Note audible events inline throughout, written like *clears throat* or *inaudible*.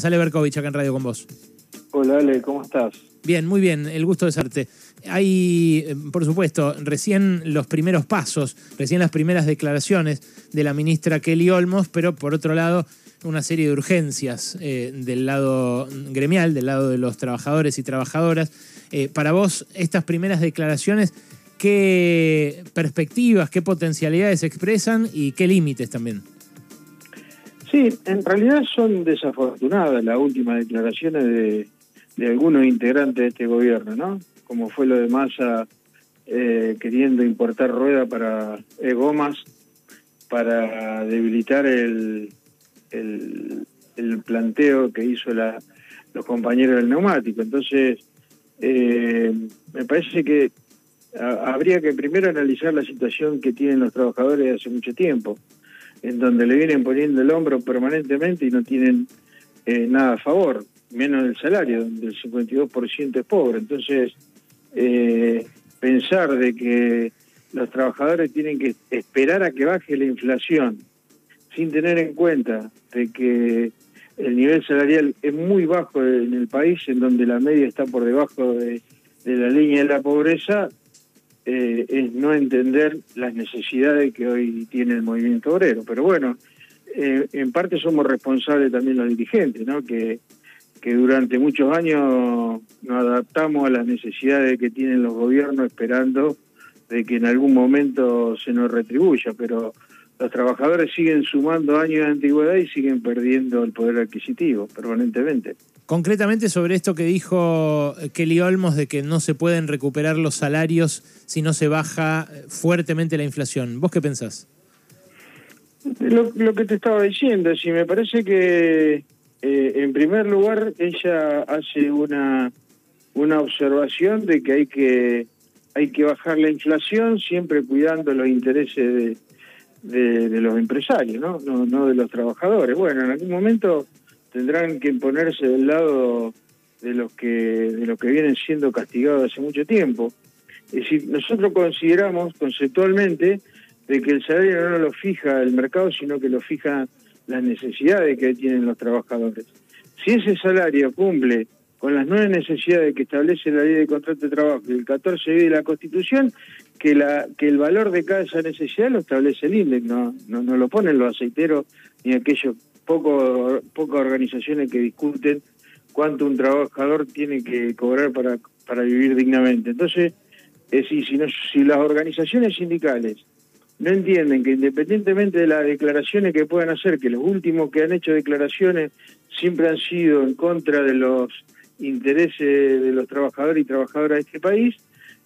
Sale Berkovich acá en Radio con vos. Hola Ale, ¿cómo estás? Bien, muy bien, el gusto de serte. Hay, eh, por supuesto, recién los primeros pasos, recién las primeras declaraciones de la ministra Kelly Olmos, pero por otro lado, una serie de urgencias eh, del lado gremial, del lado de los trabajadores y trabajadoras. Eh, para vos, estas primeras declaraciones, ¿qué perspectivas, qué potencialidades expresan y qué límites también? Sí, en realidad son desafortunadas las últimas declaraciones de, algunos integrantes de este gobierno, ¿no? Como fue lo de Massa eh, queriendo importar rueda para eh, gomas para debilitar el, el, planteo que hizo la, los compañeros del neumático. Entonces, eh, me parece que habría que primero analizar la situación que tienen los trabajadores hace mucho tiempo en donde le vienen poniendo el hombro permanentemente y no tienen eh, nada a favor, menos el salario, donde el 52% es pobre. Entonces, eh, pensar de que los trabajadores tienen que esperar a que baje la inflación, sin tener en cuenta de que el nivel salarial es muy bajo en el país, en donde la media está por debajo de la línea de la pobreza, eh, es no entender las necesidades que hoy tiene el movimiento obrero. Pero bueno, eh, en parte somos responsables también los dirigentes, ¿no? Que, que durante muchos años nos adaptamos a las necesidades que tienen los gobiernos esperando de que en algún momento se nos retribuya, pero los trabajadores siguen sumando años de antigüedad y siguen perdiendo el poder adquisitivo permanentemente. Concretamente sobre esto que dijo Kelly Olmos de que no se pueden recuperar los salarios si no se baja fuertemente la inflación. ¿Vos qué pensás? Lo, que te estaba diciendo, si me parece que eh, en primer lugar ella hace una, una observación de que hay que hay que bajar la inflación siempre cuidando los intereses de, de, los empresarios. ¿no? No de los trabajadores. Bueno, en algún momento tendrán que ponerse del lado de los que de los que vienen siendo castigados hace mucho tiempo. Es decir, nosotros consideramos conceptualmente de que el salario no lo fija el mercado, sino que lo fija las necesidades que tienen los trabajadores. Si ese salario cumple con las nueve necesidades que establece la ley de contrato de trabajo y el 14 de la Constitución, que la que el valor de cada esa necesidad lo establece el INDEC, no, no, no lo ponen los aceiteros ni aquellos poco, pocas organizaciones que discuten cuánto un trabajador tiene que cobrar para, para vivir dignamente. Entonces, es decir, si, si las organizaciones sindicales no entienden que independientemente de las declaraciones que puedan hacer, que los últimos que han hecho declaraciones siempre han sido en contra de los intereses de los trabajadores y trabajadoras de este país,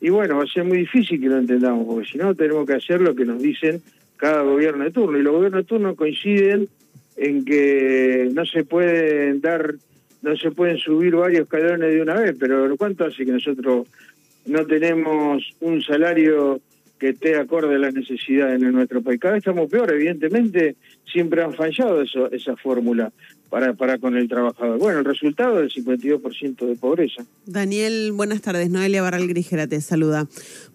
y bueno, va a ser muy difícil que lo entendamos, porque si no tenemos que hacer lo que nos dicen cada gobierno de turno, y los gobiernos de turno coinciden en que no se pueden dar, no se pueden subir varios escalones de una vez, pero ¿cuánto hace que nosotros no tenemos un salario que esté acorde a las necesidades en nuestro país? Cada vez estamos peor, evidentemente siempre han fallado eso, esa fórmula para, para con el trabajador. Bueno, el resultado es el 52% de pobreza. Daniel, buenas tardes. Noelia Barral Grijera te saluda.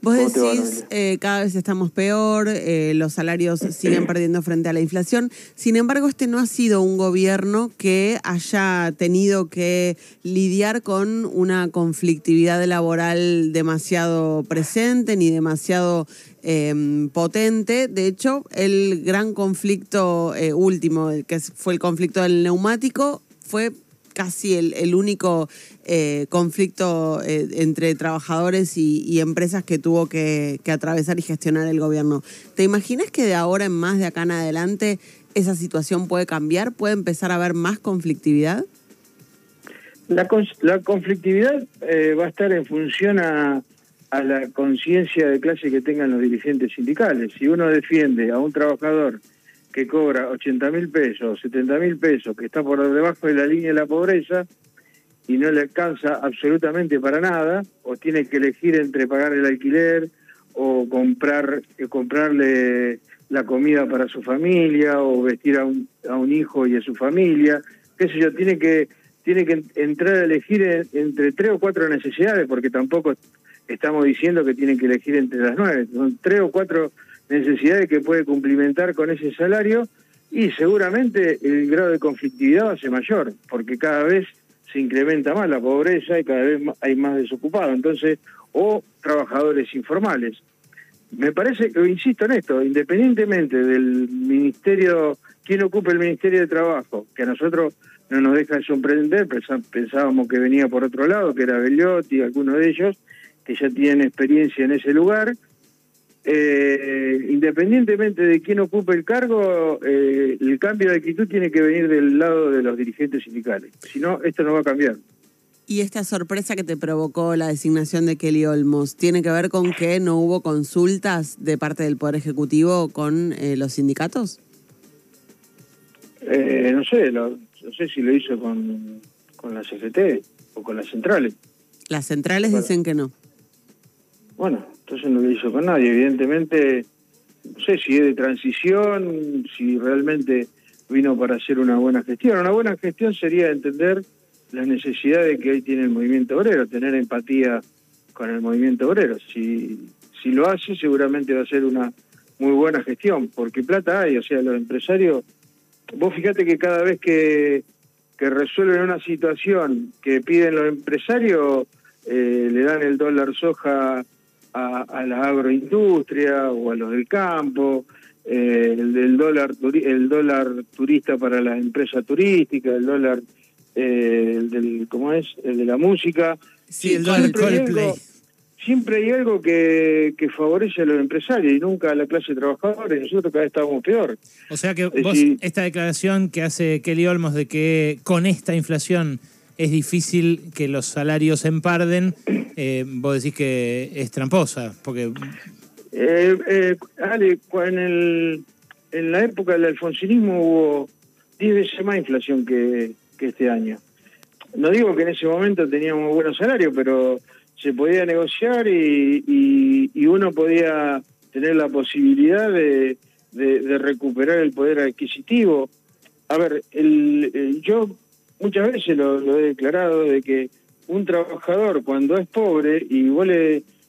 Vos decís, eh, cada vez estamos peor, eh, los salarios *clears throat* siguen perdiendo frente a la inflación. Sin embargo, este no ha sido un gobierno que haya tenido que lidiar con una conflictividad laboral demasiado presente ni demasiado Em, potente. De hecho, el gran conflicto eh, último, que fue el conflicto del neumático, fue casi el, único eh, conflicto eh, entre trabajadores y, empresas que tuvo que, atravesar y gestionar el gobierno. ¿Te imaginas que de ahora en más, de acá en adelante, esa situación puede cambiar? ¿Puede empezar a haber más conflictividad? La, la conflictividad va a estar en función a, a la conciencia de clase que tengan los dirigentes sindicales. Si uno defiende a un trabajador que cobra 80 mil pesos, 70 mil pesos, que está por debajo de la línea de la pobreza y no le alcanza absolutamente para nada, o tiene que elegir entre pagar el alquiler o comprar eh, comprarle la comida para su familia o vestir a un, a un hijo y a su familia, qué sé yo, tiene que tiene que entrar a elegir entre tres o cuatro necesidades, porque tampoco estamos diciendo que tienen que elegir entre las nueve. Son tres o cuatro necesidades que puede cumplimentar con ese salario y seguramente el grado de conflictividad va a ser mayor, porque cada vez se incrementa más la pobreza y cada vez hay más desocupados, entonces, o trabajadores informales. Me parece, que insisto en esto, independientemente del ministerio, quien ocupe el Ministerio de Trabajo, que a nosotros no nos deja de sorprender, pensábamos que venía por otro lado, que era Bellotti, alguno de ellos, que ya tienen experiencia en ese lugar, eh, independientemente de quién ocupe el cargo, eh, el cambio de actitud tiene que venir del lado de los dirigentes sindicales. Si no, esto no va a cambiar. ¿Y esta sorpresa que te provocó la designación de Kelly Olmos tiene que ver con que no hubo consultas de parte del Poder Ejecutivo con eh, los sindicatos? Eh, no sé, no sé si lo hizo con, con la CGT o con las centrales. Las centrales dicen que no. Bueno, entonces no lo hizo con nadie. Evidentemente, no sé si es de transición, si realmente vino para hacer una buena gestión. Una buena gestión sería entender las necesidades que hoy tiene el movimiento obrero, tener empatía con el movimiento obrero. Si, si lo hace, seguramente va a ser una muy buena gestión, porque plata hay, o sea, los empresarios, vos fíjate que cada vez que, que resuelven una situación que piden los empresarios, eh, le dan el dólar soja a, la agroindustria o a los del campo, eh, el, dólar el dólar turista para la empresa turística, el dólar eh, el del cómo es el de la música. Sí, el dólar Coldplay. Siempre hay algo que, que favorece a los empresarios y nunca a la clase trabajadora y nosotros cada vez estábamos peor. O sea que vos, esta declaración que hace Kelly Olmos de que con esta inflación es difícil que los salarios emparden, eh, vos decís que es tramposa, porque... Eh, eh, Ale, en, la época del alfonsinismo hubo 10 veces más inflación que, este año. No digo que en ese momento teníamos buenos salarios, pero se podía negociar y, uno podía tener la posibilidad de, recuperar el poder adquisitivo. A ver, yo muchas veces lo, he declarado de que un trabajador cuando es pobre y vos,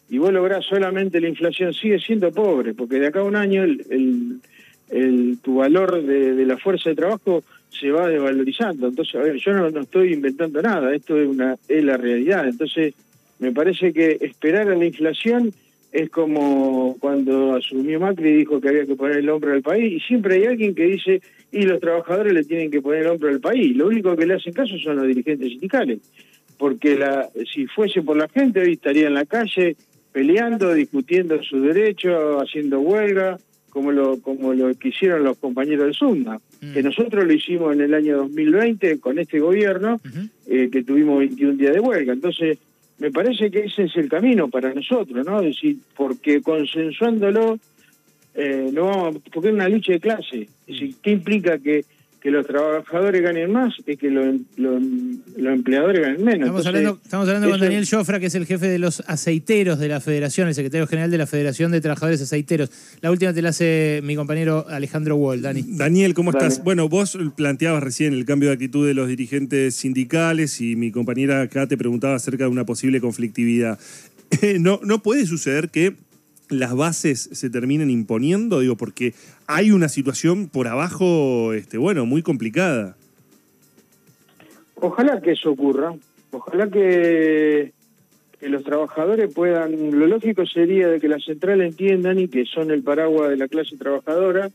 y vos lográs solamente la inflación sigue siendo pobre, porque de acá a un año el, el, tu valor de, la fuerza de trabajo se va desvalorizando. Entonces, a ver, yo no, no estoy inventando nada, esto es, una, es la realidad. Entonces, me parece que esperar a la inflación es como cuando asumió Macri y dijo que había que poner el hombro al país, y siempre hay alguien que dice, y los trabajadores le tienen que poner el hombro al país. Lo único que le hacen caso son los dirigentes sindicales, porque la, si fuese por la gente hoy estaría en la calle peleando, discutiendo sus derechos, haciendo huelga, como lo como lo que hicieron los compañeros del SUNDA, que mm. nosotros lo hicimos en el año 2020 con este gobierno, eh, que tuvimos 21 días de huelga. Entonces, me parece que ese es el camino para nosotros, ¿no? Es decir, porque consensuándolo, eh, no vamos, porque es una lucha de clase. Es decir, ¿qué implica que que los trabajadores ganen más y que los, empleadores ganen menos. Estamos hablando, estamos hablando con Daniel Jofra, que es el jefe de los aceiteros de la Federación, el secretario general de la Federación de Trabajadores Aceiteros. La última te la hace mi compañero Alejandro Wall, Dani. Daniel, ¿cómo estás? Bueno, vos planteabas recién el cambio de actitud de los dirigentes sindicales y mi compañera acá te preguntaba acerca de una posible conflictividad. *laughs* no, no puede suceder que las bases se terminen imponiendo? Digo, porque hay una situación por abajo, este, bueno, muy complicada. Ojalá que eso ocurra. Ojalá que, que los trabajadores puedan. Lo lógico sería de que las centrales entiendan y que son el paraguas de la clase trabajadora,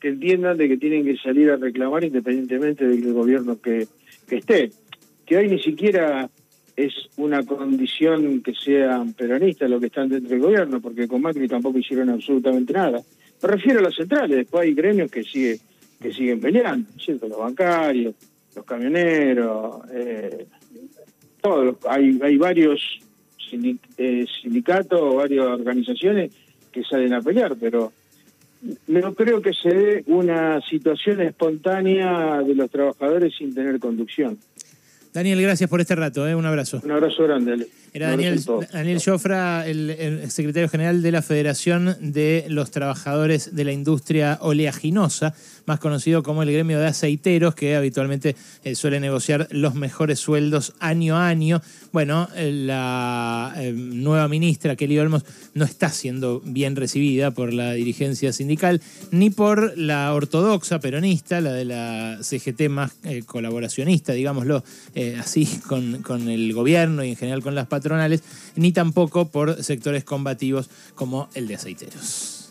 que entiendan de que tienen que salir a reclamar independientemente del gobierno que, que esté. Que hoy ni siquiera es una condición que sean peronistas los que están dentro del gobierno, porque con Macri tampoco hicieron absolutamente nada. Me refiero a las centrales, después hay gremios que sigue, que siguen peleando, ¿cierto? Los bancarios, los camioneros, eh, todos, hay, hay varios eh, sindicatos, varias organizaciones que salen a pelear, pero no creo que se dé una situación espontánea de los trabajadores sin tener conducción. Daniel, gracias por este rato, ¿eh? un abrazo. Un abrazo grande, Ale. Era Daniel, Daniel Jofra, el, secretario general de la Federación de los Trabajadores de la Industria Oleaginosa, más conocido como el gremio de aceiteros, que habitualmente eh, suele negociar los mejores sueldos año a año. Bueno, eh, la eh, nueva ministra, Kelly Olmos, no está siendo bien recibida por la dirigencia sindical, ni por la ortodoxa peronista, la de la CGT más colaboracionista, digámoslo así, *laughs* con, con el gobierno y en general con las patronales, ni tampoco por sectores combativos como el de aceiteros.